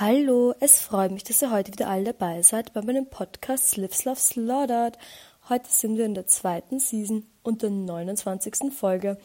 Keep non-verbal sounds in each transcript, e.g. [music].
Hallo, es freut mich, dass ihr heute wieder alle dabei seid bei meinem Podcast Slips Love Slaughtered. Heute sind wir in der zweiten Season und der 29. Folge.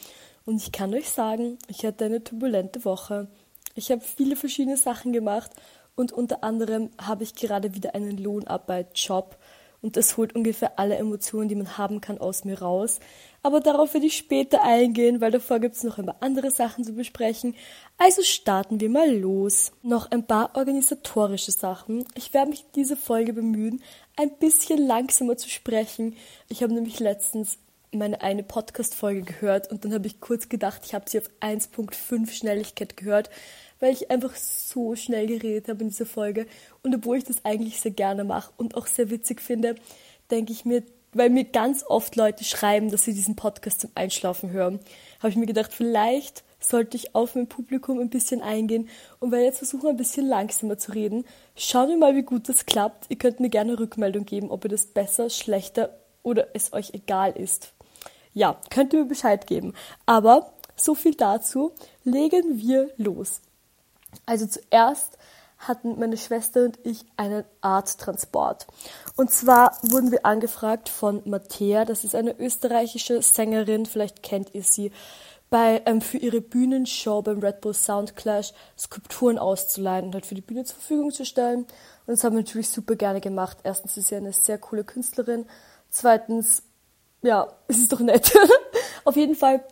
Und ich kann euch sagen, ich hatte eine turbulente Woche. Ich habe viele verschiedene Sachen gemacht und unter anderem habe ich gerade wieder einen Lohnarbeit-Job und das holt ungefähr alle Emotionen, die man haben kann, aus mir raus. Aber darauf werde ich später eingehen, weil davor gibt es noch ein paar andere Sachen zu besprechen. Also starten wir mal los. Noch ein paar organisatorische Sachen. Ich werde mich diese Folge bemühen, ein bisschen langsamer zu sprechen. Ich habe nämlich letztens meine eine Podcast-Folge gehört und dann habe ich kurz gedacht, ich habe sie auf 1.5 Schnelligkeit gehört, weil ich einfach so schnell geredet habe in dieser Folge. Und obwohl ich das eigentlich sehr gerne mache und auch sehr witzig finde, denke ich mir, weil mir ganz oft Leute schreiben, dass sie diesen Podcast zum Einschlafen hören, habe ich mir gedacht, vielleicht sollte ich auf mein Publikum ein bisschen eingehen und werde jetzt versuchen, ein bisschen langsamer zu reden. Schauen wir mal, wie gut das klappt. Ihr könnt mir gerne Rückmeldung geben, ob ihr das besser, schlechter oder es euch egal ist. Ja, könnt ihr mir Bescheid geben. Aber so viel dazu. Legen wir los. Also zuerst hatten meine Schwester und ich einen Arzttransport. Und zwar wurden wir angefragt von Mattea, das ist eine österreichische Sängerin, vielleicht kennt ihr sie, bei, ähm, für ihre Bühnenshow beim Red Bull Sound Clash Skulpturen auszuleihen und halt für die Bühne zur Verfügung zu stellen. Und das haben wir natürlich super gerne gemacht. Erstens ist sie eine sehr coole Künstlerin. Zweitens, ja, [laughs] es ist doch nett. Auf jeden Fall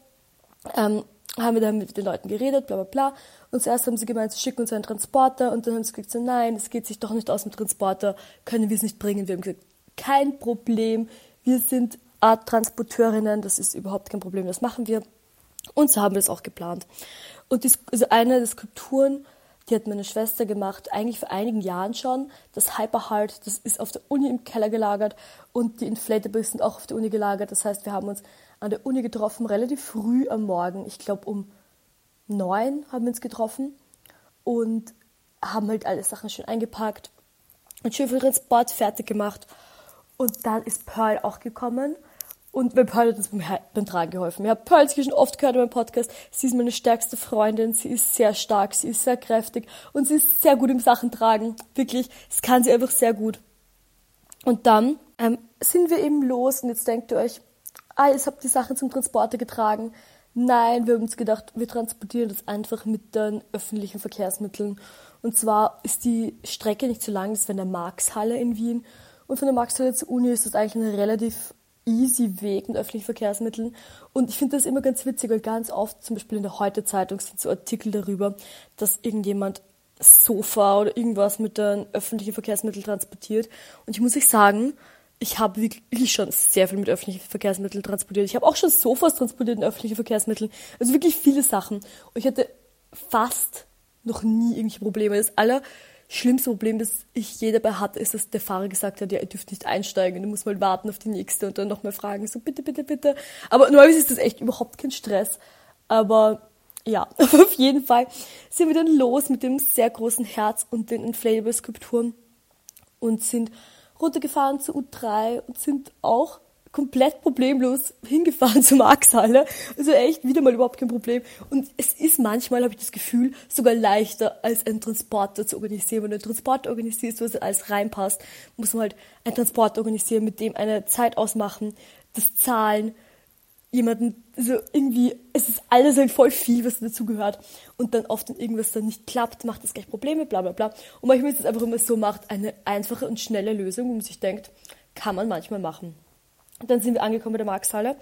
ähm, haben wir dann mit den Leuten geredet, bla bla bla. Und zuerst haben sie gemeint, sie schicken uns einen Transporter und dann haben sie gesagt, so, nein, es geht sich doch nicht aus dem Transporter, können wir es nicht bringen. Wir haben gesagt, kein Problem, wir sind Art-Transporteurinnen, das ist überhaupt kein Problem, das machen wir. Und so haben wir es auch geplant. Und die, also eine der Skulpturen, die hat meine Schwester gemacht, eigentlich vor einigen Jahren schon. Das Hyperhard, das ist auf der Uni im Keller gelagert und die Inflatables sind auch auf der Uni gelagert. Das heißt, wir haben uns an der Uni getroffen, relativ früh am Morgen. Ich glaube um neun haben wir uns getroffen und haben halt alle Sachen schön eingepackt und schön für den Transport fertig gemacht. Und dann ist Pearl auch gekommen. Und bei Pearl hat uns beim, Tragen geholfen. Ich habe Pearl schon oft gehört in meinem Podcast. Sie ist meine stärkste Freundin. Sie ist sehr stark, sie ist sehr kräftig und sie ist sehr gut im Sachen tragen. Wirklich, das kann sie einfach sehr gut. Und dann ähm, sind wir eben los und jetzt denkt ihr euch, ah, jetzt habt die Sachen zum Transporter getragen. Nein, wir haben uns gedacht, wir transportieren das einfach mit den öffentlichen Verkehrsmitteln. Und zwar ist die Strecke nicht so lang, das war in der Marxhalle in Wien. Und von der Marxhalle zur Uni ist das eigentlich ein relativ easy Weg mit öffentlichen Verkehrsmitteln. Und ich finde das immer ganz witzig, weil ganz oft, zum Beispiel in der Heute-Zeitung, sind so Artikel darüber, dass irgendjemand Sofa oder irgendwas mit den öffentlichen Verkehrsmitteln transportiert. Und ich muss euch sagen, ich habe wirklich schon sehr viel mit öffentlichen Verkehrsmitteln transportiert. Ich habe auch schon Sofas transportiert in öffentlichen Verkehrsmitteln. Also wirklich viele Sachen. Und ich hatte fast noch nie irgendwelche Probleme. Das allerschlimmste Problem, das ich je dabei hatte, ist, dass der Fahrer gesagt hat, ja, ihr dürft nicht einsteigen, du musst mal warten auf die nächste und dann nochmal fragen, so bitte, bitte, bitte. Aber normalerweise ist das echt überhaupt kein Stress. Aber ja, [laughs] auf jeden Fall sind wir dann los mit dem sehr großen Herz und den Inflatable-Skulpturen und sind runtergefahren zur U3 und sind auch komplett problemlos hingefahren [laughs] zur Markshalle. Also echt wieder mal überhaupt kein Problem. Und es ist manchmal, habe ich das Gefühl, sogar leichter, als einen Transporter zu organisieren. Wenn du einen Transporter organisierst, wo es alles reinpasst, muss man halt einen Transporter organisieren, mit dem eine Zeit ausmachen, das Zahlen, jemanden, so irgendwie, es ist alles halt voll viel, was dazu gehört. Und dann oft, wenn irgendwas dann nicht klappt, macht das gleich Probleme, bla bla bla. Und manchmal ist es einfach immer so, macht eine einfache und schnelle Lösung, wo man sich denkt, kann man manchmal machen. Und dann sind wir angekommen bei der Markshalle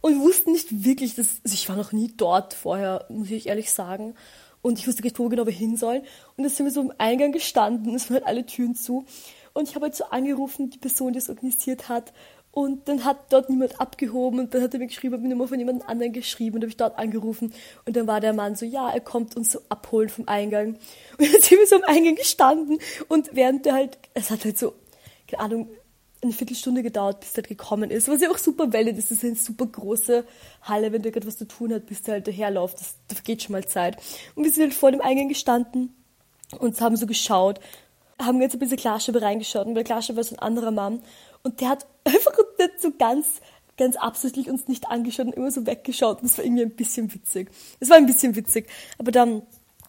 und wussten nicht wirklich, dass, also ich war noch nie dort vorher, muss ich ehrlich sagen. Und ich wusste nicht, wo genau wir hin sollen. Und dann sind wir so im Eingang gestanden, es waren halt alle Türen zu. Und ich habe halt so angerufen, die Person, die es organisiert hat, und dann hat dort niemand abgehoben und dann hat er mir geschrieben, habe mir Nummer von jemand anderem geschrieben und habe ich dort angerufen und dann war der Mann so, ja, er kommt uns so abholen vom Eingang. [laughs] Und dann sind wir so am Eingang gestanden und während der halt, es hat halt so, keine Ahnung, eine Viertelstunde gedauert, bis der halt gekommen ist. Was ja auch super valid ist. Das ist eine super große Halle, wenn der gerade was zu tun hat, bis der halt daherläuft. Das, da vergeht schon mal Zeit. Und wir sind halt vor dem Eingang gestanden und haben so geschaut, haben ganz ein bisschen Klarscheibe reingeschaut und bei Klarscheibe war so ein anderer Mann und der hat [laughs] einfach nicht so ganz, ganz absichtlich uns nicht angeschaut und immer so weggeschaut. Das war irgendwie ein bisschen witzig. Es war ein bisschen witzig. Aber dann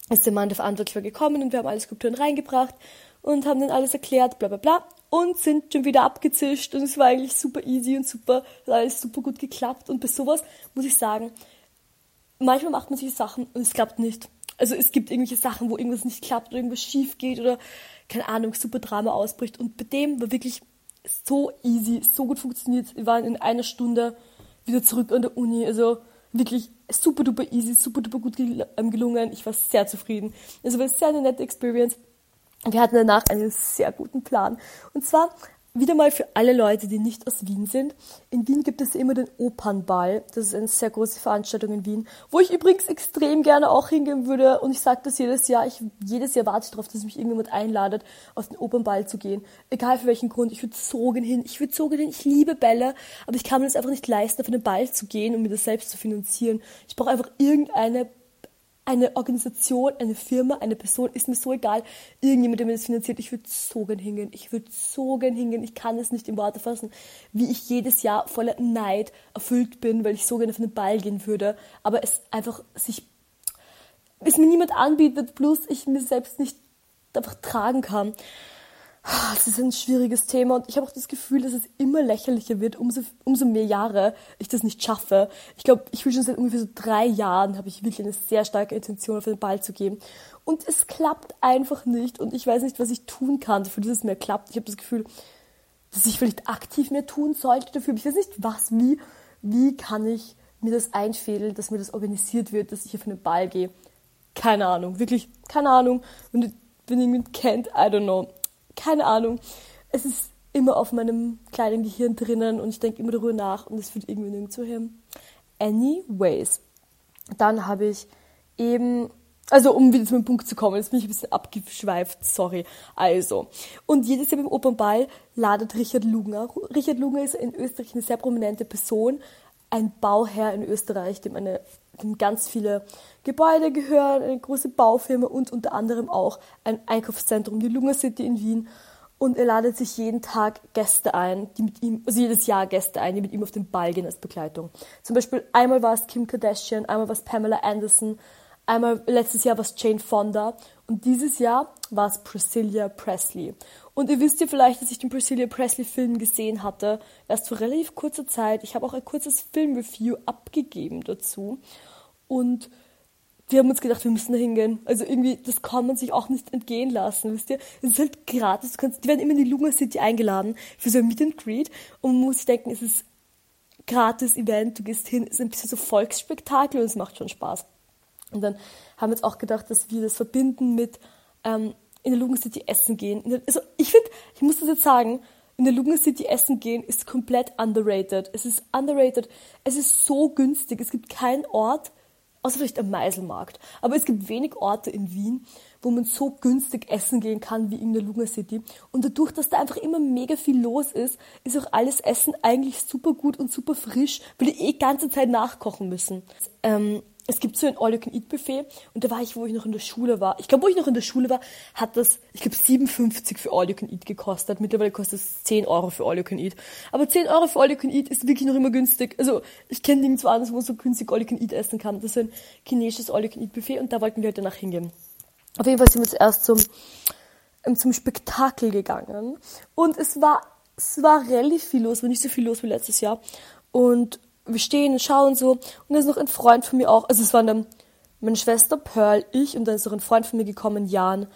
ist der Mann der Verantwortliche gekommen und wir haben alle Skulpturen reingebracht und haben dann alles erklärt, bla bla bla und sind schon wieder abgezischt und es war eigentlich super easy und super, hat alles super gut geklappt und bei sowas muss ich sagen, manchmal macht man sich Sachen und es klappt nicht. Also es gibt irgendwelche Sachen, wo irgendwas nicht klappt oder irgendwas schief geht oder keine Ahnung, super Drama ausbricht und bei dem war wirklich so easy, so gut funktioniert. Wir waren in einer Stunde wieder zurück an der Uni, also wirklich super duper easy, super duper gut ähm, gelungen. Ich war sehr zufrieden. Also war sehr eine nette Experience. Wir hatten danach einen sehr guten Plan. Und zwar wieder mal für alle Leute, die nicht aus Wien sind. In Wien gibt es immer den Opernball. Das ist eine sehr große Veranstaltung in Wien, wo ich übrigens extrem gerne auch hingehen würde. Und ich sage das jedes Jahr. Ich, jedes Jahr warte ich darauf, dass mich irgendjemand einladet, auf den Opernball zu gehen. Egal für welchen Grund. Ich würde so gern hin. Ich würde so gern hin. Ich liebe Bälle. Aber ich kann mir das einfach nicht leisten, auf einen Ball zu gehen, um mir das selbst zu finanzieren. Ich brauche einfach irgendeine eine Organisation, eine Firma, eine Person, ist mir so egal. Irgendjemand, der mir das finanziert, ich würde so gern hingehen. Ich würde so gern hingehen. Ich kann es nicht in Worte fassen, wie ich jedes Jahr voller Neid erfüllt bin, weil ich so gerne auf den Ball gehen würde. Aber es einfach sich, es mir niemand anbietet, plus ich mir selbst nicht einfach tragen kann. Es ist ein schwieriges Thema und ich habe auch das Gefühl, dass es immer lächerlicher wird, umso, umso mehr Jahre ich das nicht schaffe. Ich glaube, ich will schon seit ungefähr so drei Jahren, habe ich wirklich eine sehr starke Intention, auf den Ball zu gehen. Und es klappt einfach nicht und ich weiß nicht, was ich tun kann, dafür, dass es mehr klappt. Ich habe das Gefühl, dass ich vielleicht aktiv mehr tun sollte dafür. Ich weiß nicht, was, wie, wie kann ich mir das einfädeln, dass mir das organisiert wird, dass ich auf den Ball gehe. Keine Ahnung, wirklich, keine Ahnung. Wenn, wenn jemand kennt, I don't know keine Ahnung. Es ist immer auf meinem kleinen Gehirn drinnen und ich denke immer darüber nach und es führt irgendwie nirgendwo hin. Anyways, dann habe ich eben, also um wieder zu meinem Punkt zu kommen, jetzt bin ich ein bisschen abgeschweift, sorry. Also, und jedes Jahr beim Opernball ladet Richard Lugner. Richard Lugner ist in Österreich eine sehr prominente Person, ein Bauherr in Österreich, dem, eine, dem ganz viele Gebäude gehören, eine große Baufirma und unter anderem auch ein Einkaufszentrum, die Lunga City in Wien. Und er ladet sich jeden Tag Gäste ein, die mit ihm, also jedes Jahr Gäste ein, die mit ihm auf den Ball gehen als Begleitung. Zum Beispiel einmal war es Kim Kardashian, einmal war es Pamela Anderson, einmal letztes Jahr war es Jane Fonda und dieses Jahr war es Priscilla Presley. Und ihr wisst ja vielleicht, dass ich den Priscilla Presley Film gesehen hatte, erst vor relativ kurzer Zeit. Ich habe auch ein kurzes Filmreview abgegeben dazu. Und wir haben uns gedacht, wir müssen da hingehen. Also irgendwie, das kann man sich auch nicht entgehen lassen, wisst ihr? Es ist halt gratis. Du kannst, die werden immer in die Luna City eingeladen für so ein Meet and Greet. Und man muss denken, es ist gratis Event, du gehst hin, es ist ein bisschen so Volksspektakel und es macht schon Spaß. Und dann haben wir uns auch gedacht, dass wir das verbinden mit ähm, in der Lugan City essen gehen. Also ich finde, ich muss das jetzt sagen, in der Lugan City essen gehen ist komplett underrated. Es ist underrated. Es ist so günstig. Es gibt keinen Ort, außer vielleicht am Meiselmarkt. Aber es gibt wenig Orte in Wien, wo man so günstig essen gehen kann wie in der Lugan City. Und dadurch, dass da einfach immer mega viel los ist, ist auch alles Essen eigentlich super gut und super frisch, weil die eh ganze Zeit nachkochen müssen. Ähm, es gibt so ein All-You-Can-Eat-Buffet und da war ich, wo ich noch in der Schule war. Ich glaube, wo ich noch in der Schule war, hat das, ich glaube, 57 für All-You-Can-Eat gekostet. Mittlerweile kostet es 10 Euro für All-You-Can-Eat. Aber 10 Euro für All-You-Can-Eat ist wirklich noch immer günstig. Also, ich kenne nirgendwo anders, wo man so günstig All-You-Can-Eat essen kann. Das ist ein chinesisches All-You-Can-Eat-Buffet und da wollten wir halt danach hingehen. Auf jeden Fall sind wir zuerst zum, ähm, zum Spektakel gegangen und es war, es war relativ viel los, war nicht so viel los wie letztes Jahr. Und wir stehen und schauen so. Und da ist noch ein Freund von mir auch. Also es waren dann meine Schwester Pearl, ich und dann ist noch ein Freund von mir gekommen, Jan.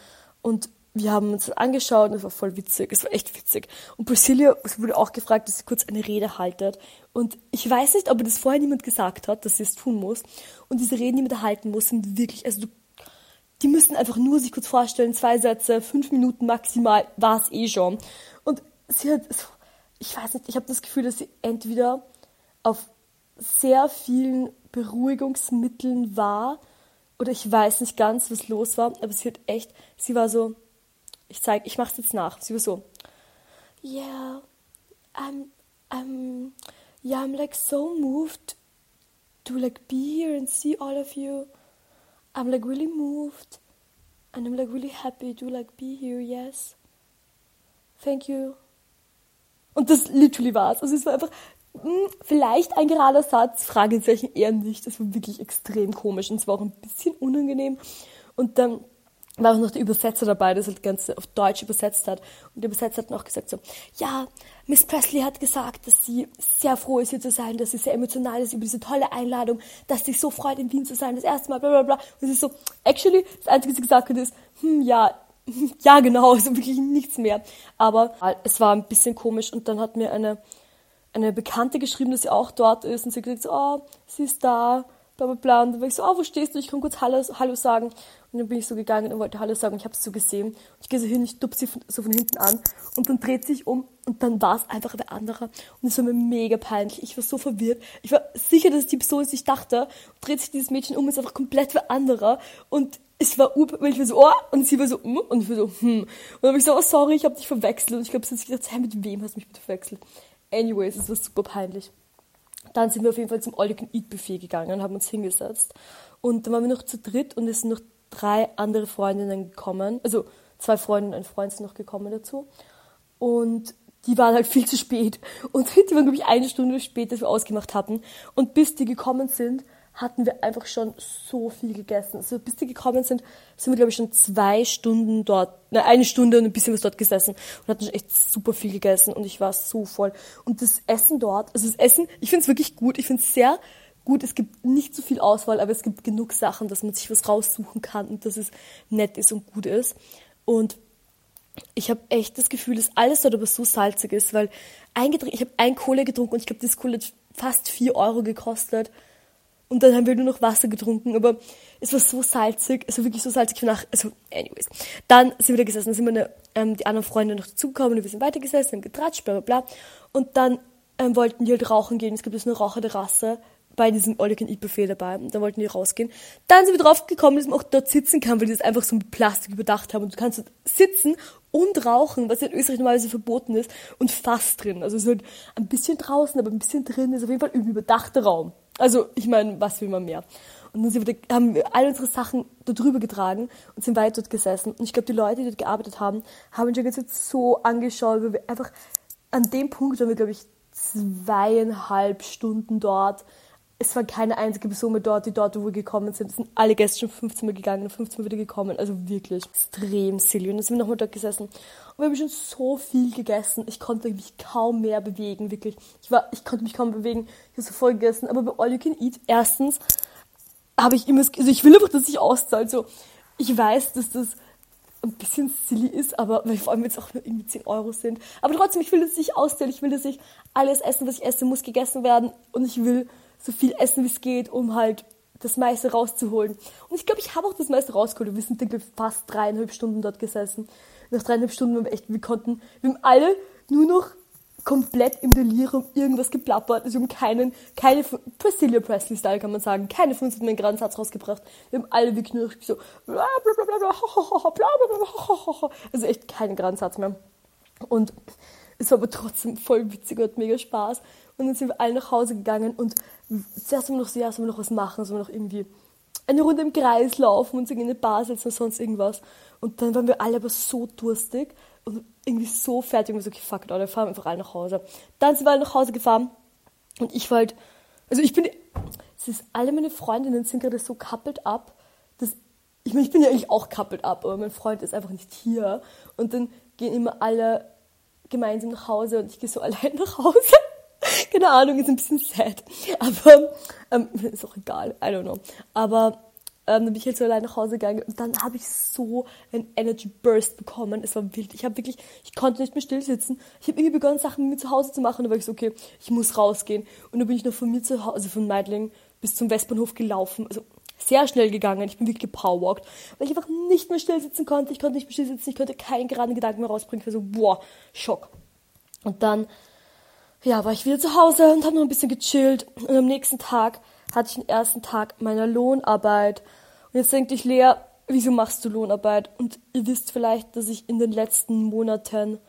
Und wir haben uns angeschaut und es war voll witzig. Es war echt witzig. Und Priscilla wurde auch gefragt, dass sie kurz eine Rede haltet. Und ich weiß nicht, ob das vorher niemand gesagt hat, dass sie es tun muss. Und diese Reden, die man da halten muss, sind wirklich, also du, die müssen einfach nur sich kurz vorstellen, zwei Sätze, fünf Minuten maximal, war es eh schon. Und sie hat, ich weiß nicht, ich habe das Gefühl, dass sie entweder auf sehr vielen Beruhigungsmitteln war. Oder ich weiß nicht ganz, was los war, aber sie hat echt, sie war so, ich zeig, ich mach's jetzt nach. Sie war so, yeah, I'm, I'm, yeah, I'm like so moved to like be here and see all of you. I'm like really moved and I'm like really happy to like be here, yes. Thank you. Und das literally war's. Also es war einfach vielleicht ein gerader Satz, Fragezeichen eher nicht. Das war wirklich extrem komisch und es war auch ein bisschen unangenehm. Und dann war auch noch der Übersetzer dabei, der das Ganze auf Deutsch übersetzt hat. Und der Übersetzer hat noch gesagt so, ja, Miss Presley hat gesagt, dass sie sehr froh ist, hier zu sein, dass sie sehr emotional ist über diese tolle Einladung, dass sie so freut, in Wien zu sein, das erste Mal, bla bla bla. Und sie so, actually, das Einzige, was sie gesagt hat, ist, hm, ja, [laughs] ja, genau, also wirklich nichts mehr. Aber es war ein bisschen komisch und dann hat mir eine, eine Bekannte geschrieben, dass sie auch dort ist und sie hat gesagt, so, oh, sie ist da, bla bla bla. Und dann war ich so, oh, wo stehst du? Ich kann kurz Hallo, Hallo sagen. Und dann bin ich so gegangen und wollte Hallo sagen und ich habe es so gesehen. Und ich gehe so hin, ich dupp sie von, so von hinten an und dann dreht sich um und dann war es einfach wer anderer. Und es war mir mega peinlich. Ich war so verwirrt. Ich war sicher, dass es die Person ist, ich dachte. Und dreht sich dieses Mädchen um, ist einfach komplett wer anderer. Und es war up, weil ich war so, oh, und sie war so, mm, und ich war so, hm. Und dann habe ich so, oh, sorry, ich habe dich verwechselt. Und ich glaube, sie hat sich gedacht, hey, mit wem hast du mich verwechselt? Anyways, es war super peinlich. Dann sind wir auf jeden Fall zum All-You-Can-Eat-Buffet gegangen und haben uns hingesetzt. Und dann waren wir noch zu dritt und es sind noch drei andere Freundinnen gekommen. Also zwei Freunde und ein Freund sind noch gekommen dazu. Und die waren halt viel zu spät. Und die waren, glaube ich, eine Stunde spät, dass wir ausgemacht hatten. Und bis die gekommen sind, hatten wir einfach schon so viel gegessen. Also bis die gekommen sind, sind wir, glaube ich, schon zwei Stunden dort, ne, eine Stunde und ein bisschen was dort gesessen und hatten schon echt super viel gegessen und ich war so voll. Und das Essen dort, also das Essen, ich finde es wirklich gut, ich finde es sehr gut, es gibt nicht so viel Auswahl, aber es gibt genug Sachen, dass man sich was raussuchen kann und dass es nett ist und gut ist. Und ich habe echt das Gefühl, dass alles dort aber so salzig ist, weil ich habe ein Kohle getrunken und ich glaube, das Kohle hat fast vier Euro gekostet. Und dann haben wir nur noch Wasser getrunken, aber es war so salzig, war wirklich so salzig nach, also, anyways. Dann sind wir da gesessen, dann sind wir eine, ähm, die anderen Freunde noch dazugekommen und wir sind weitergesessen, haben getratscht, bla, bla, bla. Und dann ähm, wollten die halt rauchen gehen, es gibt jetzt eine Raucherterrasse bei diesem All Eat Buffet dabei. Und dann wollten die rausgehen. Dann sind wir drauf gekommen, dass man auch dort sitzen kann, weil die das einfach so mit Plastik überdacht haben. Und du kannst dort sitzen und rauchen, was in Österreich normalerweise verboten ist, und fast drin. Also es ist halt ein bisschen draußen, aber ein bisschen drin ist auf jeden Fall ein überdachter Raum. Also, ich meine, was will man mehr? Und dann haben wir all unsere Sachen da drüber getragen und sind weiter dort gesessen. Und ich glaube, die Leute, die dort gearbeitet haben, haben uns jetzt so angeschaut, weil wir einfach an dem Punkt waren wir, glaube ich, zweieinhalb Stunden dort. Es war keine einzige Person mehr dort, die dort, wo wir gekommen sind. Es sind alle Gäste schon 15 Mal gegangen und 15 Mal wieder gekommen. Also wirklich extrem silly. Und dann sind wir nochmal dort gesessen wir haben schon so viel gegessen. Ich konnte mich kaum mehr bewegen, wirklich. Ich, war, ich konnte mich kaum bewegen. Ich habe so voll gegessen. Aber bei All You Can Eat, erstens, habe ich immer, also ich will einfach, dass ich auszahlt. So, ich weiß, dass das ein bisschen silly ist, aber weil vor allem jetzt auch nur irgendwie 10 Euro sind. Aber trotzdem, ich will, dass ich auszähle. Ich will, dass ich alles essen, was ich esse, muss gegessen werden. Und ich will so viel essen, wie es geht, um halt das meiste rauszuholen. Und ich glaube, ich habe auch das meiste rausgeholt. Wir sind, ich, fast dreieinhalb Stunden dort gesessen nach dreieinhalb Stunden waren wir echt, wir konnten, wir haben alle nur noch komplett im Delirium irgendwas geplappert. Also wir haben keinen, keine, Priscilla Presley-Style kann man sagen, keine 15 einen geraden Satz rausgebracht. Wir haben alle wirklich nur so, bla bla bla bla bla bla bla also echt keinen geraden Satz mehr. Und es war aber trotzdem voll witzig und hat mega Spaß. Und dann sind wir alle nach Hause gegangen und zuerst haben wir noch ja, sollen wir noch was machen, sollen wir noch irgendwie eine Runde im Kreis laufen und in eine Bar setzen oder sonst irgendwas. Und dann waren wir alle aber so durstig und irgendwie so fertig und wir so, okay, fuck it, oder fahren wir einfach alle nach Hause. Dann sind wir alle nach Hause gefahren und ich war halt, also ich bin, es ist, alle meine Freundinnen sind gerade so coupled up, dass, ich meine, ich bin ja eigentlich auch coupled up, aber mein Freund ist einfach nicht hier. Und dann gehen immer alle gemeinsam nach Hause und ich gehe so [laughs] allein nach Hause. Keine Ahnung, ist ein bisschen sad. Aber ähm, ist auch egal, I don't know. Aber ähm, dann bin ich halt so allein nach Hause gegangen und dann habe ich so einen Energy Burst bekommen. Es war wild. Ich habe wirklich, ich konnte nicht mehr still sitzen. Ich habe irgendwie begonnen, Sachen mit mir zu Hause zu machen. Dann war ich so, okay, ich muss rausgehen. Und dann bin ich noch von mir zu Hause, also von Meidling bis zum Westbahnhof gelaufen. Also sehr schnell gegangen. Ich bin wirklich gepowerwalkt, weil ich einfach nicht mehr still sitzen konnte. Ich konnte nicht mehr still sitzen. Ich konnte keinen geraden Gedanken mehr rausbringen. Ich war so, boah, Schock. Und dann, ja, war ich wieder zu Hause und habe noch ein bisschen gechillt. Und am nächsten Tag hatte ich den ersten Tag meiner Lohnarbeit. Und jetzt denkt dich Lea, wieso machst du Lohnarbeit? Und ihr wisst vielleicht, dass ich in den letzten Monaten,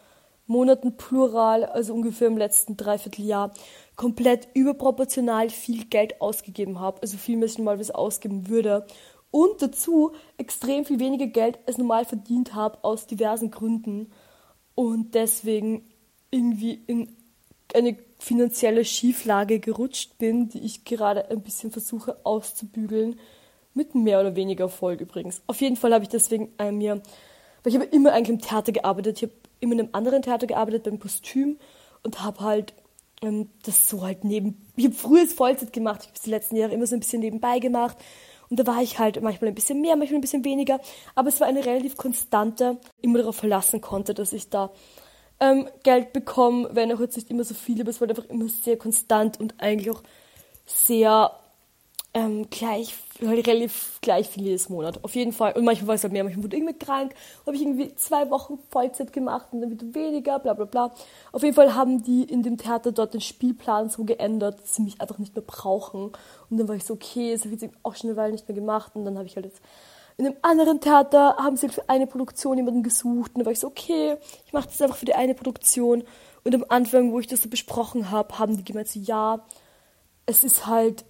Monaten plural, also ungefähr im letzten Dreivierteljahr, komplett überproportional viel Geld ausgegeben habe. Also viel mehr, als ich normalerweise ausgeben würde. Und dazu extrem viel weniger Geld als normal verdient habe, aus diversen Gründen. Und deswegen irgendwie in eine finanzielle Schieflage gerutscht bin, die ich gerade ein bisschen versuche auszubügeln, Mit mehr oder weniger Erfolg übrigens. Auf jeden Fall habe ich deswegen äh, mir, weil ich habe immer eigentlich im Theater gearbeitet. Ich habe immer in einem anderen Theater gearbeitet, beim Kostüm und habe halt ähm, das so halt neben, ich habe früher Vollzeit gemacht, ich habe es die letzten Jahre immer so ein bisschen nebenbei gemacht und da war ich halt manchmal ein bisschen mehr, manchmal ein bisschen weniger, aber es war eine relativ konstante, immer darauf verlassen konnte, dass ich da ähm, Geld bekomme, wenn auch jetzt nicht immer so viel, aber es war einfach immer sehr konstant und eigentlich auch sehr ähm, gleich, halt relativ gleich viel jedes Monat. Auf jeden Fall. Und manchmal war es halt mehr, manchmal wurde irgendwie krank, habe ich irgendwie zwei Wochen Vollzeit gemacht und dann wieder weniger, bla bla bla. Auf jeden Fall haben die in dem Theater dort den Spielplan so geändert, dass sie mich einfach nicht mehr brauchen. Und dann war ich so, okay, das habe ich jetzt auch schon eine Weile nicht mehr gemacht. Und dann habe ich halt jetzt in einem anderen Theater haben sie für eine Produktion jemanden gesucht. Und dann war ich so, okay, ich mache das einfach für die eine Produktion. Und am Anfang, wo ich das so besprochen habe, haben die gemeint so, ja, es ist halt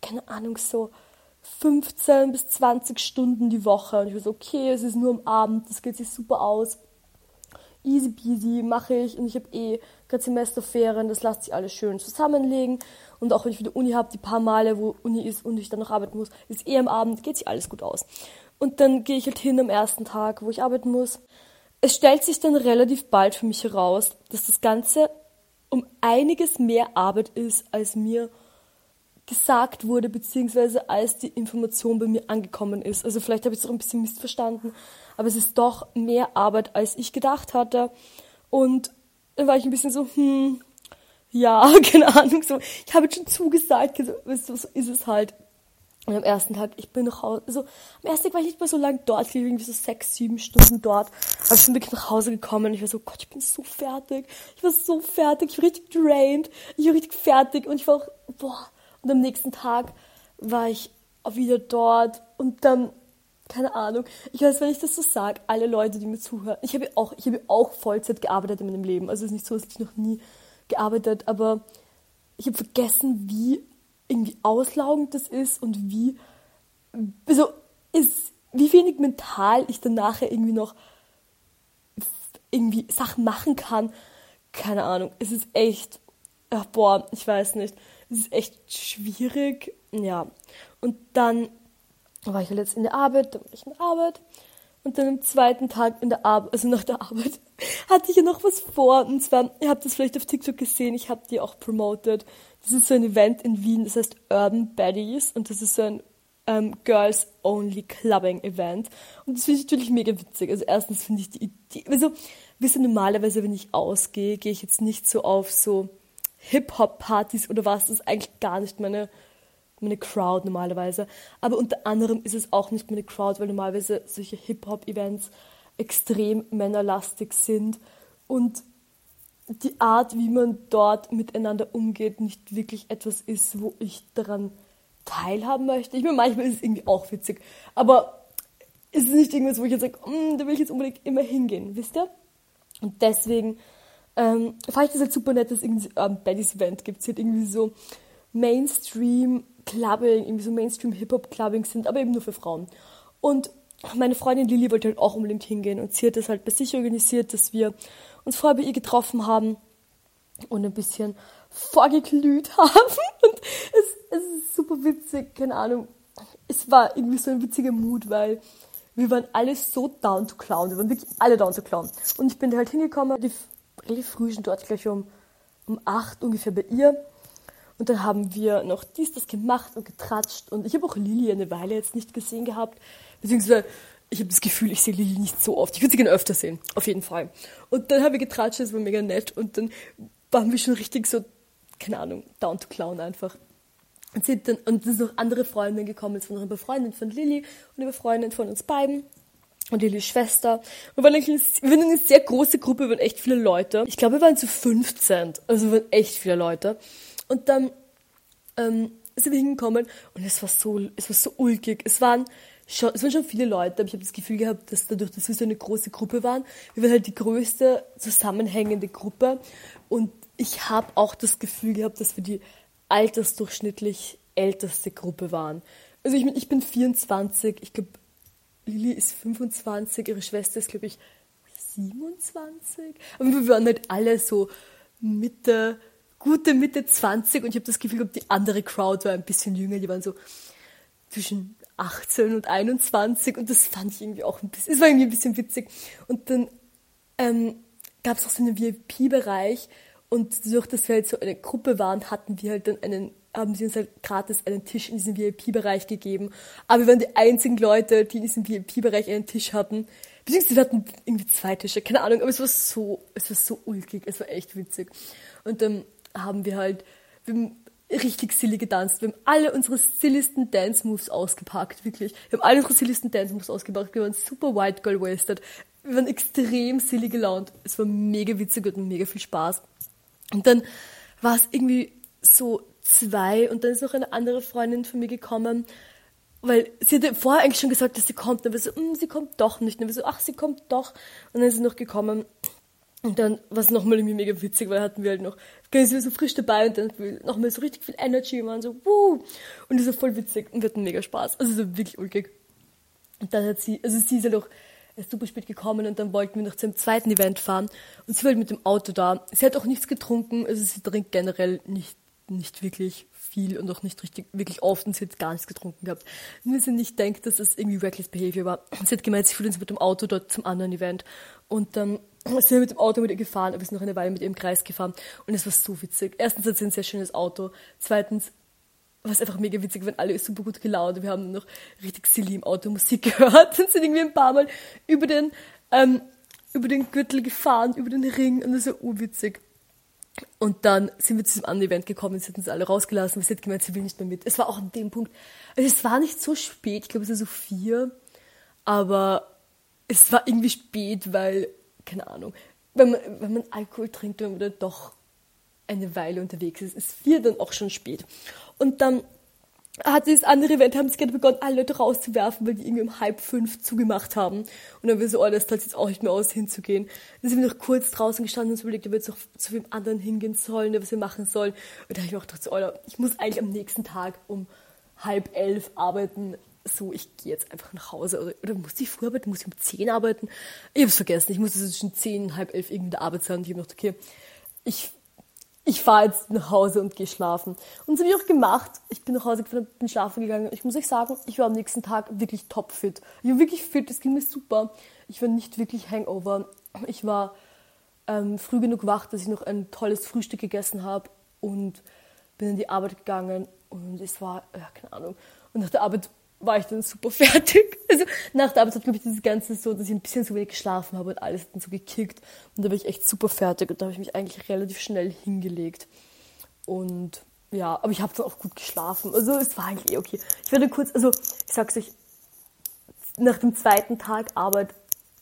keine Ahnung, so 15 bis 20 Stunden die Woche. Und ich war so, okay, es ist nur am Abend, das geht sich super aus. Easy peasy, mache ich. Und ich habe eh gerade Semesterferien, das lässt sich alles schön zusammenlegen. Und auch wenn ich wieder Uni habe, die paar Male, wo Uni ist und ich dann noch arbeiten muss, ist eh am Abend, geht sich alles gut aus. Und dann gehe ich halt hin am ersten Tag, wo ich arbeiten muss. Es stellt sich dann relativ bald für mich heraus, dass das Ganze um einiges mehr Arbeit ist, als mir gesagt wurde, beziehungsweise als die Information bei mir angekommen ist. Also vielleicht habe ich es auch ein bisschen missverstanden, aber es ist doch mehr Arbeit, als ich gedacht hatte. Und dann war ich ein bisschen so, hm, ja, [laughs] keine Ahnung, so, ich habe jetzt schon zugesagt, so, so ist es halt. Und am ersten Tag, ich bin nach Hause, also am ersten Tag war ich nicht mehr so lange dort, ich war irgendwie so sechs, sieben Stunden dort. Aber ich bin wirklich nach Hause gekommen und ich war so, Gott, ich bin so fertig. Ich war so fertig, ich war richtig drained, ich war richtig fertig und ich war auch, boah, und am nächsten Tag war ich auch wieder dort und dann, keine Ahnung, ich weiß, wenn ich das so sage, alle Leute, die mir zuhören, ich habe auch, ich auch Vollzeit gearbeitet in meinem Leben. Also es ist nicht so, dass ich noch nie gearbeitet, aber ich habe vergessen, wie irgendwie auslaugend das ist und wie, also ist, wie wenig mental ich dann nachher irgendwie noch irgendwie Sachen machen kann. Keine Ahnung, es ist echt, ach, boah, ich weiß nicht. Es ist echt schwierig. Ja. Und dann war ich halt jetzt in der Arbeit, dann war ich in der Arbeit. Und dann am zweiten Tag in der Arbeit, also nach der Arbeit, [laughs] hatte ich ja noch was vor. Und zwar, ihr habt das vielleicht auf TikTok gesehen, ich habe die auch promoted. Das ist so ein Event in Wien, das heißt Urban Baddies. Und das ist so ein ähm, Girls Only Clubbing Event. Und das finde ich natürlich mega witzig. Also erstens finde ich die Idee, also, wisst ihr, normalerweise, wenn ich ausgehe, gehe ich jetzt nicht so auf so Hip-Hop-Partys oder was, das ist eigentlich gar nicht meine, meine Crowd normalerweise. Aber unter anderem ist es auch nicht meine Crowd, weil normalerweise solche Hip-Hop-Events extrem männerlastig sind und die Art, wie man dort miteinander umgeht, nicht wirklich etwas ist, wo ich daran teilhaben möchte. Ich meine, manchmal ist es irgendwie auch witzig, aber es ist nicht irgendwas, wo ich jetzt sage, mm, da will ich jetzt unbedingt immer hingehen, wisst ihr? Und deswegen ähm, fand ich das halt super nett, dass es irgendwie ähm, bei diesem Event gibt es halt irgendwie so Mainstream Clubbing, irgendwie so Mainstream Hip-Hop Clubbing sind, aber eben nur für Frauen. Und meine Freundin Lilly wollte halt auch unbedingt hingehen und sie hat das halt bei sich organisiert, dass wir uns vorher bei ihr getroffen haben und ein bisschen vorgeglüht [laughs] haben. Und es, es ist super witzig, keine Ahnung. Es war irgendwie so ein witziger Mut, weil wir waren alle so down to clown. Wir waren wirklich alle down to clown. Und ich bin da halt hingekommen, die relativ früh schon dort, gleich um, um acht ungefähr bei ihr. Und dann haben wir noch dies, das gemacht und getratscht. Und ich habe auch Lili eine Weile jetzt nicht gesehen gehabt. Beziehungsweise, ich habe das Gefühl, ich sehe Lili nicht so oft. Ich würde sie gerne öfter sehen. Auf jeden Fall. Und dann haben wir getratscht, das war mega nett. Und dann waren wir schon richtig so, keine Ahnung, down to clown einfach. Und, sind dann, und es sind noch andere Freundinnen gekommen, von einer Befreundin von Lilly und eine Befreundin von uns beiden und Lillys Schwester. Wir waren, eigentlich, wir waren eine sehr große Gruppe, wir waren echt viele Leute. Ich glaube, wir waren zu 15, also wir waren echt viele Leute. Und dann ähm, sind wir hingekommen und es war so, es war so ulkig. Es waren schon, es waren schon viele Leute, aber ich habe das Gefühl gehabt, dass dadurch, dass wir so eine große Gruppe waren, wir waren halt die größte zusammenhängende Gruppe. Und ich habe auch das Gefühl gehabt, dass wir die altersdurchschnittlich älteste Gruppe waren. Also ich, ich bin 24, ich glaube, Lili ist 25, ihre Schwester ist, glaube ich, 27. Aber wir waren halt alle so Mitte, gute Mitte 20 und ich habe das Gefühl, die andere Crowd war ein bisschen jünger, die waren so zwischen 18 und 21 und das fand ich irgendwie auch ein bisschen, es war irgendwie ein bisschen witzig. Und dann ähm, gab es auch so einen VIP-Bereich und durch dass wir halt so eine Gruppe waren, hatten wir halt dann einen, haben sie uns halt gratis einen Tisch in diesem VIP-Bereich gegeben. Aber wir waren die einzigen Leute, die in diesem VIP-Bereich einen Tisch hatten. Beziehungsweise wir hatten irgendwie zwei Tische, keine Ahnung, aber es war so, es war so ulkig, es war echt witzig. Und dann haben wir halt, wir richtig silly getanzt. Wir haben alle unsere silligsten Dance Moves ausgepackt, wirklich. Wir haben alle unsere silligsten Dance Moves ausgepackt. Wir waren super white girl wasted. Wir waren extrem silly gelaunt. Es war mega witzig und mega viel Spaß. Und dann war es irgendwie so zwei und dann ist noch eine andere Freundin von mir gekommen, weil sie hatte vorher eigentlich schon gesagt, dass sie kommt. War so, mm, sie kommt doch nicht. Dann war so, ach, sie kommt doch. Und dann ist sie noch gekommen. Und dann war es nochmal irgendwie mega witzig, weil hatten wir halt noch, war so frisch dabei und dann nochmal so richtig viel Energy und waren so, wuh. Und das war voll witzig und wir hatten mega Spaß. Also so wirklich ulkig. Und dann hat sie, also sie ist halt auch super spät gekommen und dann wollten wir noch zum zweiten Event fahren und sie war halt mit dem Auto da. Sie hat auch nichts getrunken, also sie trinkt generell nicht, nicht wirklich viel und auch nicht richtig, wirklich oft und sie hat gar nichts getrunken gehabt. Und sie nicht denkt, dass das irgendwie reckless behavior war. Sie hat gemeint, sie fühlt uns mit dem Auto dort zum anderen Event und dann sind wir mit dem Auto mit ihr gefahren, aber wir sind noch eine Weile mit ihr im Kreis gefahren und es war so witzig. Erstens hat sie ein sehr schönes Auto, zweitens war es einfach mega witzig, wenn alle super gut gelaunt. Wir haben noch richtig silly im Auto Musik [laughs] gehört und sind irgendwie ein paar Mal über den, ähm, über den Gürtel gefahren, über den Ring und das war urwitzig. Und dann sind wir zu diesem anderen Event gekommen, sie hat uns alle rausgelassen, sie hat gemeint, sie will nicht mehr mit. Es war auch an dem Punkt, also es war nicht so spät, ich glaube es war so vier, aber es war irgendwie spät, weil, keine Ahnung, wenn man, wenn man Alkohol trinkt, wenn man dann doch eine Weile unterwegs ist, ist vier dann auch schon spät. Und dann hat dieses andere Event, haben sie gerade begonnen, alle Leute rauszuwerfen, weil die irgendwie um halb fünf zugemacht haben. Und dann wir so, oh, das zahlt jetzt auch nicht mehr aus, hinzugehen. Dann sind wir noch kurz draußen gestanden und uns überlegt, ob wir jetzt noch zu wem anderen hingehen sollen, was wir machen sollen. Und da habe ich mir auch gedacht, so, oh, ich muss eigentlich am nächsten Tag um halb elf arbeiten. So, ich gehe jetzt einfach nach Hause. Oder, muss ich früher arbeiten? Muss ich um zehn arbeiten? Ich habe es vergessen. Ich musste zwischen zehn und halb elf irgendwie in der Arbeit sein. Und ich habe gedacht, okay, ich ich fahre jetzt nach Hause und gehe schlafen. Und das habe ich auch gemacht. Ich bin nach Hause gefahren, bin schlafen gegangen. Ich muss euch sagen, ich war am nächsten Tag wirklich topfit. Ich war wirklich fit, es ging mir super. Ich war nicht wirklich Hangover. Ich war ähm, früh genug wach, dass ich noch ein tolles Frühstück gegessen habe und bin in die Arbeit gegangen und es war, ja, keine Ahnung. Und nach der Arbeit war ich dann super [laughs] fertig. Also nach der Arbeit hat, glaube ich, dieses Ganze so, dass ich ein bisschen zu wenig geschlafen habe und alles dann so gekickt. Und da war ich echt super fertig und da habe ich mich eigentlich relativ schnell hingelegt. Und ja, aber ich habe dann auch gut geschlafen. Also es war eigentlich eh okay. Ich werde kurz, also ich sag's euch, nach dem zweiten Tag Arbeit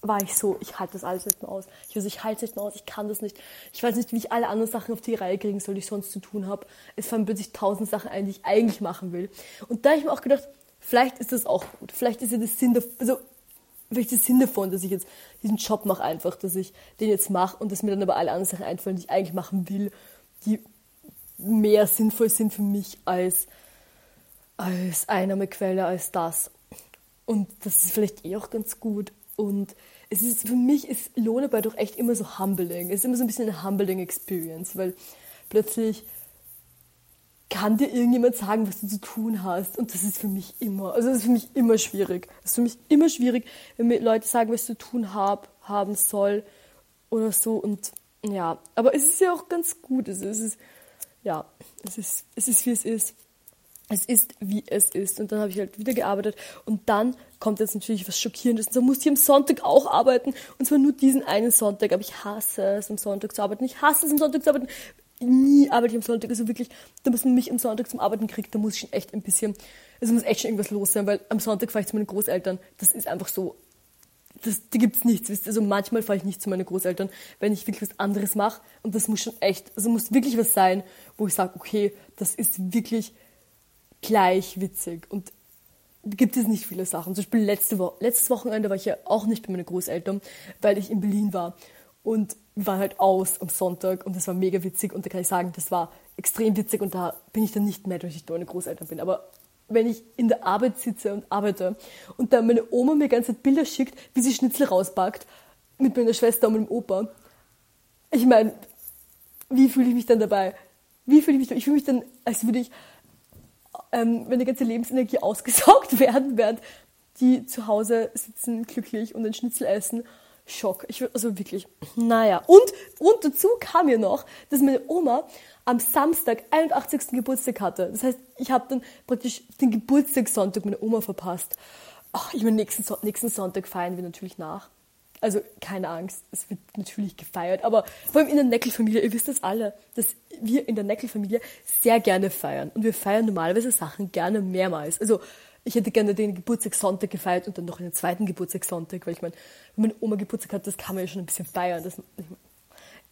war ich so, ich halte das alles nicht mehr aus. Ich weiß, ich halte es nicht mehr aus, ich kann das nicht. Ich weiß nicht, wie ich alle anderen Sachen auf die Reihe kriegen soll, die ich sonst zu tun habe. Es fallen plötzlich tausend Sachen ein, die ich eigentlich machen will. Und da habe ich mir auch gedacht, vielleicht ist das auch gut. Vielleicht ist ja das Sinn davon, also vielleicht ist der Sinn davon, dass ich jetzt diesen Job mache einfach, dass ich den jetzt mache und dass mir dann aber alle anderen Sachen einfallen, die ich eigentlich machen will, die mehr sinnvoll sind für mich als, als Einnahmequelle, als das. Und das ist vielleicht eh auch ganz gut. Und es ist, für mich ist Lohnarbeit doch echt immer so humbling. Es ist immer so ein bisschen eine humbling Experience, weil plötzlich kann dir irgendjemand sagen, was du zu tun hast. Und das ist für mich immer, also das ist für mich immer schwierig. Das ist für mich immer schwierig, wenn mir Leute sagen, was zu tun hab, haben soll oder so. Und ja, aber es ist ja auch ganz gut. Es ist, ja, es ist, es ist wie es ist. Es ist, wie es ist. Und dann habe ich halt wieder gearbeitet. Und dann kommt jetzt natürlich was Schockierendes. Und dann musste ich am Sonntag auch arbeiten. Und zwar nur diesen einen Sonntag. Aber ich hasse es, am Sonntag zu arbeiten. Ich hasse es, am Sonntag zu arbeiten nie arbeite ich am Sonntag. Also wirklich, da muss man mich am Sonntag zum Arbeiten kriegen, da muss ich schon echt ein bisschen, also muss echt schon irgendwas los sein, weil am Sonntag fahre ich zu meinen Großeltern. Das ist einfach so, das, da gibt's nichts. Wisst? Also manchmal fahre ich nicht zu meinen Großeltern, wenn ich wirklich was anderes mache. Und das muss schon echt, also muss wirklich was sein, wo ich sage, okay, das ist wirklich gleich witzig. Und gibt es nicht viele Sachen. Zum Beispiel letzte Woche, letztes Wochenende war ich ja auch nicht bei meinen Großeltern, weil ich in Berlin war. Und waren halt aus am Sonntag und das war mega witzig und da kann ich sagen, das war extrem witzig und da bin ich dann nicht mehr, dass ich da eine Großeltern bin. Aber wenn ich in der Arbeit sitze und arbeite und dann meine Oma mir ganze Bilder schickt, wie sie Schnitzel rauspackt mit meiner Schwester und meinem Opa, ich meine, wie fühle ich mich dann dabei? Wie fühle ich mich? Ich fühle mich dann, als würde ich ähm, meine ganze Lebensenergie [laughs] ausgesaugt werden, während die zu Hause sitzen, glücklich und ein Schnitzel essen. Schock. Ich also wirklich. Naja. Und, und dazu kam mir noch, dass meine Oma am Samstag 81. Geburtstag hatte. Das heißt, ich habe dann praktisch den Geburtstagssonntag meiner Oma verpasst. Ach, ich meine, nächsten, nächsten Sonntag feiern wir natürlich nach. Also keine Angst, es wird natürlich gefeiert, aber vor allem in der Neckel-Familie, ihr wisst das alle, dass wir in der Neckel-Familie sehr gerne feiern. Und wir feiern normalerweise Sachen gerne mehrmals. Also ich hätte gerne den Geburtstagssonntag gefeiert und dann noch einen zweiten Geburtstagssonntag, weil ich meine, wenn meine Oma Geburtstag hat, das kann man ja schon ein bisschen feiern. Das,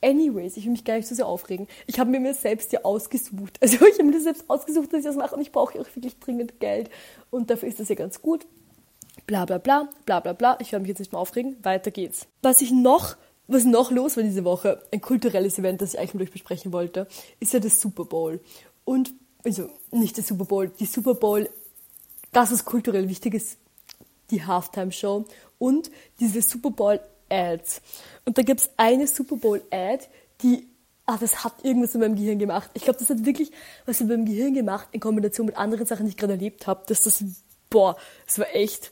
anyways, ich will mich gar nicht so sehr aufregen. Ich habe mir mir selbst ja ausgesucht. Also [laughs] ich habe mir das selbst ausgesucht, dass ich das mache und ich brauche ja auch wirklich dringend Geld. Und dafür ist das ja ganz gut. Bla bla bla, bla bla bla. Ich werde mich jetzt nicht mehr aufregen. Weiter geht's. Was ich noch was noch los war diese Woche, ein kulturelles Event, das ich eigentlich mit euch besprechen wollte, ist ja das Super Bowl. Und, also nicht der Super Bowl, die Super Bowl das, was kulturell wichtig ist, die Halftime-Show und diese Super Bowl-Ads. Und da gibt es eine Super Bowl-Ad, die, ah, das hat irgendwas in meinem Gehirn gemacht. Ich glaube, das hat wirklich was in meinem Gehirn gemacht, in Kombination mit anderen Sachen, die ich gerade erlebt habe, dass das, boah, das war echt,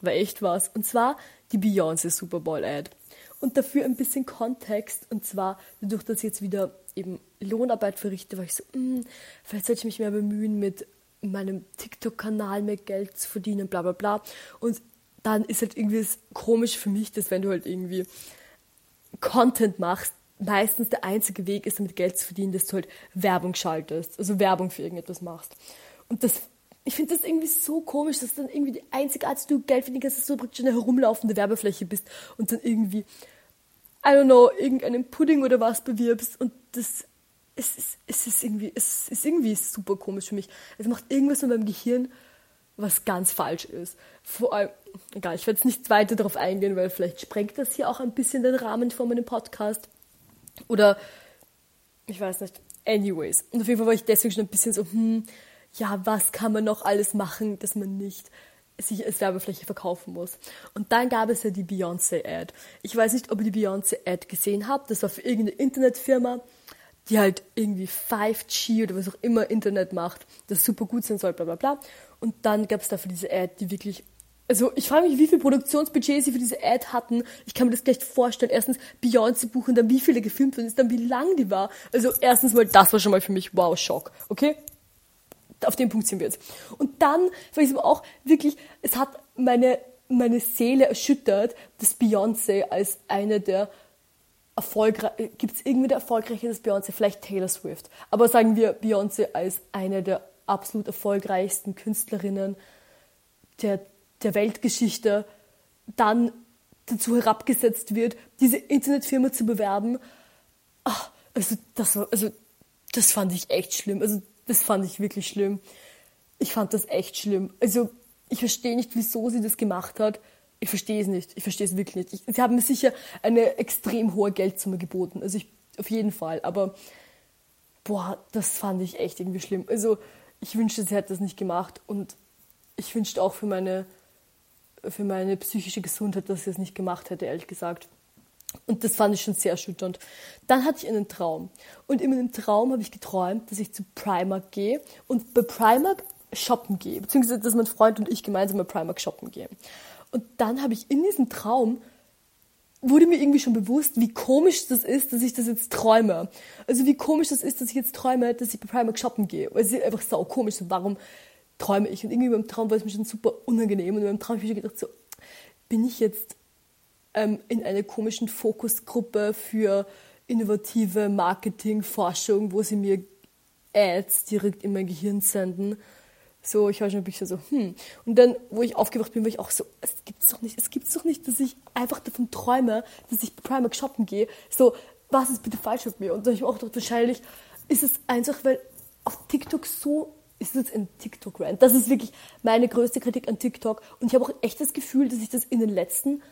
war echt was. Und zwar die Beyoncé Super Bowl-Ad. Und dafür ein bisschen Kontext, und zwar dadurch, dass ich jetzt wieder eben Lohnarbeit verrichte, war ich so, mh, hm, vielleicht sollte ich mich mehr bemühen mit meinem TikTok-Kanal mehr Geld zu verdienen, bla bla bla. Und dann ist halt irgendwie komisch für mich, dass wenn du halt irgendwie Content machst, meistens der einzige Weg ist, damit Geld zu verdienen, dass du halt Werbung schaltest, also Werbung für irgendetwas machst. Und das, ich finde das irgendwie so komisch, dass dann irgendwie die einzige Art, dass du Geld verdienen kannst, dass du praktisch eine herumlaufende Werbefläche bist und dann irgendwie, I don't know, irgendeinen Pudding oder was bewirbst und das es ist, es ist irgendwie, es ist irgendwie super komisch für mich. Es macht irgendwas in meinem Gehirn, was ganz falsch ist. Vor allem, egal, ich werde jetzt nicht weiter darauf eingehen, weil vielleicht sprengt das hier auch ein bisschen den Rahmen von meinem Podcast. Oder, ich weiß nicht, anyways. Und auf jeden Fall war ich deswegen schon ein bisschen so, hm, ja, was kann man noch alles machen, dass man nicht sich als Werbefläche verkaufen muss. Und dann gab es ja die Beyoncé-Ad. Ich weiß nicht, ob ihr die Beyoncé-Ad gesehen habt. Das war für irgendeine Internetfirma die halt irgendwie 5G oder was auch immer Internet macht, das super gut sein soll, bla bla bla. Und dann gab es dafür diese Ad, die wirklich. Also ich frage mich, wie viel Produktionsbudget sie für diese Ad hatten. Ich kann mir das gleich vorstellen. Erstens Beyoncé buchen, dann wie viele gefilmt wurden, dann wie lang die war. Also erstens mal, das war schon mal für mich wow, Schock. Okay? Auf den Punkt sind wir jetzt. Und dann war ich aber auch wirklich, es hat meine, meine Seele erschüttert, dass Beyoncé als eine der erfolgreich, gibt es irgendwie der erfolgreichste Beyoncé? Vielleicht Taylor Swift. Aber sagen wir Beyoncé als eine der absolut erfolgreichsten Künstlerinnen der, der Weltgeschichte dann dazu herabgesetzt wird, diese Internetfirma zu bewerben. Ach, also das also das fand ich echt schlimm. Also das fand ich wirklich schlimm. Ich fand das echt schlimm. Also ich verstehe nicht, wieso sie das gemacht hat ich verstehe es nicht. Ich verstehe es wirklich nicht. Ich, sie haben mir sicher eine extrem hohe Geldsumme geboten. Also ich, auf jeden Fall. Aber, boah, das fand ich echt irgendwie schlimm. Also, ich wünschte, sie hätte das nicht gemacht. Und ich wünschte auch für meine, für meine psychische Gesundheit, dass sie es nicht gemacht hätte, ehrlich gesagt. Und das fand ich schon sehr erschütternd. Dann hatte ich einen Traum. Und in meinem Traum habe ich geträumt, dass ich zu Primark gehe und bei Primark shoppen gehe. Beziehungsweise, dass mein Freund und ich gemeinsam bei Primark shoppen gehen. Und dann habe ich in diesem Traum, wurde mir irgendwie schon bewusst, wie komisch das ist, dass ich das jetzt träume. Also wie komisch das ist, dass ich jetzt träume, dass ich bei Primark shoppen gehe. Es ist einfach sau komisch, so warum träume ich? Und irgendwie beim Traum war es mir schon super unangenehm. Und beim Traum habe ich mir gedacht, so, bin ich jetzt ähm, in einer komischen Fokusgruppe für innovative Marketingforschung, wo sie mir Ads direkt in mein Gehirn senden so, ich war schon ein bisschen so, hm. Und dann, wo ich aufgewacht bin, war ich auch so, es gibt's doch nicht, es gibt's doch nicht, dass ich einfach davon träume, dass ich bei Primark shoppen gehe. So, was ist bitte falsch mit mir? Und dann habe ich auch gedacht, wahrscheinlich ist es einfach, weil auf TikTok so ist es ein TikTok-Rant. Das ist wirklich meine größte Kritik an TikTok. Und ich habe auch echt das Gefühl, dass ich das in den letzten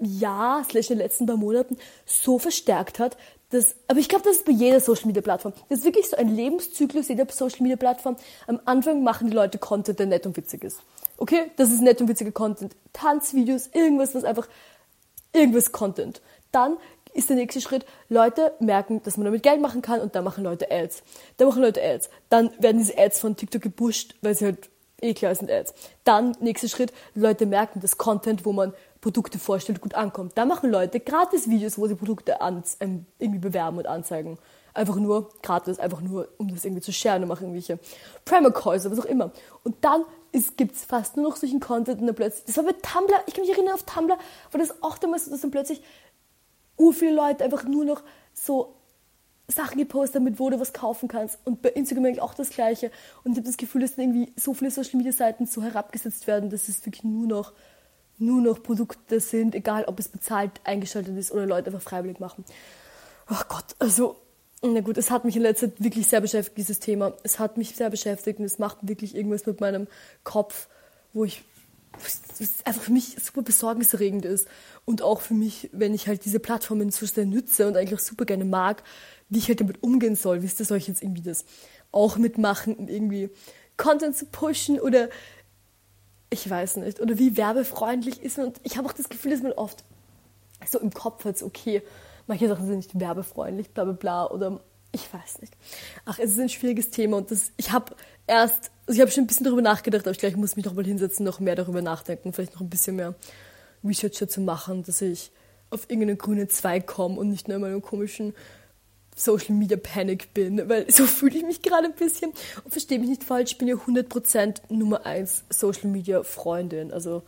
Jahr, slash in den letzten paar Monaten so verstärkt hat, das, aber ich glaube, das ist bei jeder Social Media Plattform. Das ist wirklich so ein Lebenszyklus jeder Social Media Plattform. Am Anfang machen die Leute Content, der nett und witzig ist. Okay? Das ist nett und witziger Content. Tanzvideos, irgendwas, was einfach, irgendwas Content. Dann ist der nächste Schritt, Leute merken, dass man damit Geld machen kann und dann machen Leute Ads. Dann machen Leute Ads. Dann werden diese Ads von TikTok gepusht, weil sie halt eh klar sind Ads. Dann, nächster Schritt, Leute merken, dass Content, wo man Produkte vorstellt, gut ankommt. Da machen Leute gratis Videos, wo sie Produkte an, ähm, irgendwie bewerben und anzeigen. Einfach nur gratis, einfach nur, um das irgendwie zu sharen und machen irgendwelche Primer-Calls, was auch immer. Und dann gibt es fast nur noch solchen Content und dann plötzlich, das war bei Tumblr, ich kann mich erinnern auf Tumblr, war das auch damals so, dass dann plötzlich ur viele Leute einfach nur noch so Sachen gepostet, damit wo du was kaufen kannst. Und bei Instagram eigentlich auch das Gleiche. Und ich habe das Gefühl, dass dann irgendwie so viele Social Media Seiten so herabgesetzt werden, dass es wirklich nur noch, nur noch Produkte sind, egal ob es bezahlt eingeschaltet ist oder Leute einfach freiwillig machen. Ach Gott, also, na gut, es hat mich in letzter Zeit wirklich sehr beschäftigt, dieses Thema. Es hat mich sehr beschäftigt und es macht wirklich irgendwas mit meinem Kopf, wo ich was einfach für mich super besorgniserregend ist. Und auch für mich, wenn ich halt diese Plattformen so sehr nütze und eigentlich auch super gerne mag, wie ich halt damit umgehen soll. Wisst ihr, soll ich jetzt irgendwie das auch mitmachen, um irgendwie Content zu pushen oder ich weiß nicht. Oder wie werbefreundlich ist man. Und ich habe auch das Gefühl, dass man oft so im Kopf hat, okay, manche Sachen sind nicht werbefreundlich, bla bla bla. Oder ich weiß nicht. Ach, es ist ein schwieriges Thema und das, ich habe erst, also ich habe schon ein bisschen darüber nachgedacht, aber ich glaube, ich muss mich noch mal hinsetzen, noch mehr darüber nachdenken, vielleicht noch ein bisschen mehr Research dazu machen, dass ich auf irgendeinen grünen Zweig komme und nicht nur in meinem komischen Social Media Panic bin, weil so fühle ich mich gerade ein bisschen. Und verstehe mich nicht falsch, ich bin ja 100% Nummer 1 Social Media Freundin. Also,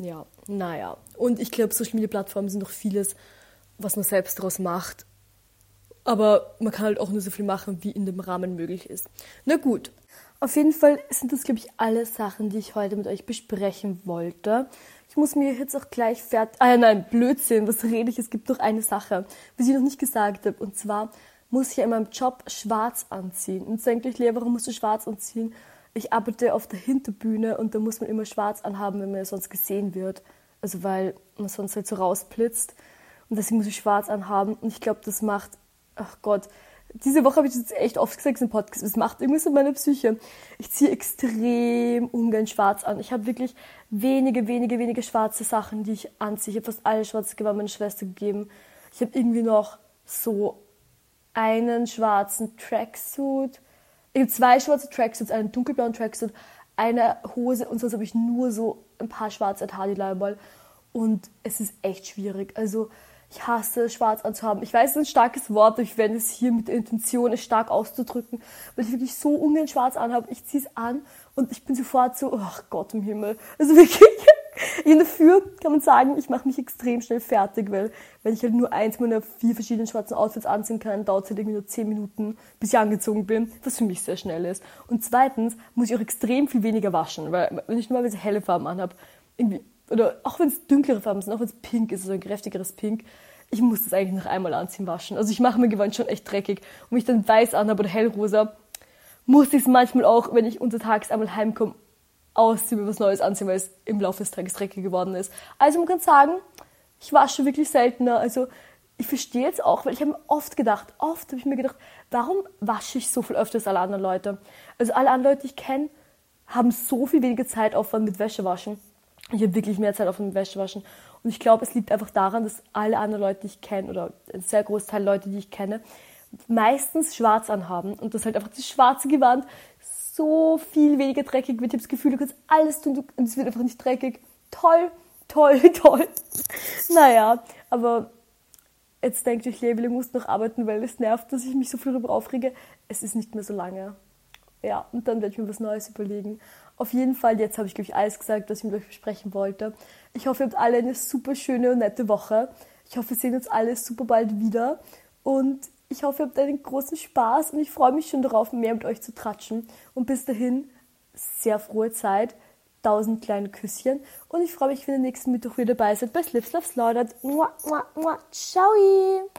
ja, naja. Und ich glaube, Social Media Plattformen sind noch vieles, was man selbst daraus macht. Aber man kann halt auch nur so viel machen, wie in dem Rahmen möglich ist. Na gut. Auf jeden Fall sind das, glaube ich, alle Sachen, die ich heute mit euch besprechen wollte. Ich muss mir jetzt auch gleich fertig. Ah nein, Blödsinn, was rede ich? Es gibt noch eine Sache, was ich noch nicht gesagt habe. Und zwar muss ich ja in meinem Job schwarz anziehen. Und denkt euch, Lea, warum musst du schwarz anziehen? Ich arbeite auf der Hinterbühne und da muss man immer schwarz anhaben, wenn man sonst gesehen wird. Also weil man sonst halt so rausblitzt. Und deswegen muss ich schwarz anhaben. Und ich glaube, das macht, ach Gott, diese Woche habe ich das echt oft gesagt im Podcast, es macht irgendwas in meiner Psyche. Ich ziehe extrem ungern schwarz an. Ich habe wirklich wenige, wenige, wenige schwarze Sachen, die ich anziehe. Ich habe fast alle schwarze Gewand meiner Schwester gegeben. Ich habe irgendwie noch so einen schwarzen Tracksuit. Ich habe zwei schwarze Tracksuits, einen dunkelblauen Tracksuit, eine Hose und sonst habe ich nur so ein paar schwarze Tadi-Leiberl. Und es ist echt schwierig. Also ich hasse schwarz anzuhaben. Ich weiß, es ist ein starkes Wort, ich werde es hier mit der Intention, es stark auszudrücken, weil ich wirklich so ungern schwarz anhabe. Ich ziehe es an und ich bin sofort so, ach Gott im Himmel. Also wirklich, [laughs] in dafür kann man sagen, ich mache mich extrem schnell fertig, weil wenn ich halt nur eins meiner vier verschiedenen schwarzen Outfits anziehen kann, dauert es halt irgendwie nur zehn Minuten, bis ich angezogen bin, was für mich sehr schnell ist. Und zweitens muss ich auch extrem viel weniger waschen, weil wenn ich normalerweise helle Farben anhabe, irgendwie oder auch wenn es dunklere Farben sind, auch wenn es pink ist, so ein kräftigeres Pink, ich muss das eigentlich noch einmal anziehen, waschen. Also ich mache mir Gewand schon echt dreckig. Und wenn ich dann weiß anhabe oder hellrosa, muss ich es manchmal auch, wenn ich untertags einmal heimkomme, ausziehen, mir was Neues anziehen, weil es im Laufe des Tages dreckig geworden ist. Also man kann sagen, ich wasche wirklich seltener. Also ich verstehe jetzt auch, weil ich habe mir oft gedacht, oft habe ich mir gedacht, warum wasche ich so viel öfter als alle anderen Leute? Also alle anderen Leute, die ich kenne, haben so viel weniger Zeitaufwand mit Wäschewaschen. Ich habe wirklich mehr Zeit auf dem Wäschewaschen. Und ich glaube, es liegt einfach daran, dass alle anderen Leute, die ich kenne, oder ein sehr großer Teil Leute, die ich kenne, meistens schwarz anhaben. Und das halt einfach das schwarze Gewand so viel weniger dreckig wird. Ich habe das Gefühl, du kannst alles tun und es wird einfach nicht dreckig. Toll, toll, [laughs] toll. naja, aber jetzt denkt euch, Level, ich muss noch arbeiten, weil es nervt, dass ich mich so viel darüber aufrege. Es ist nicht mehr so lange. Ja, und dann werde ich mir was Neues überlegen. Auf jeden Fall, jetzt habe ich, glaube ich, alles gesagt, was ich mit euch besprechen wollte. Ich hoffe, ihr habt alle eine super schöne und nette Woche. Ich hoffe, wir sehen uns alle super bald wieder. Und ich hoffe, ihr habt einen großen Spaß und ich freue mich schon darauf, mehr mit euch zu tratschen. Und bis dahin, sehr frohe Zeit. Tausend kleine Küsschen. Und ich freue mich, wenn ihr nächsten Mittwoch wieder dabei seid bei Slips Love Slaughtered. Ciao!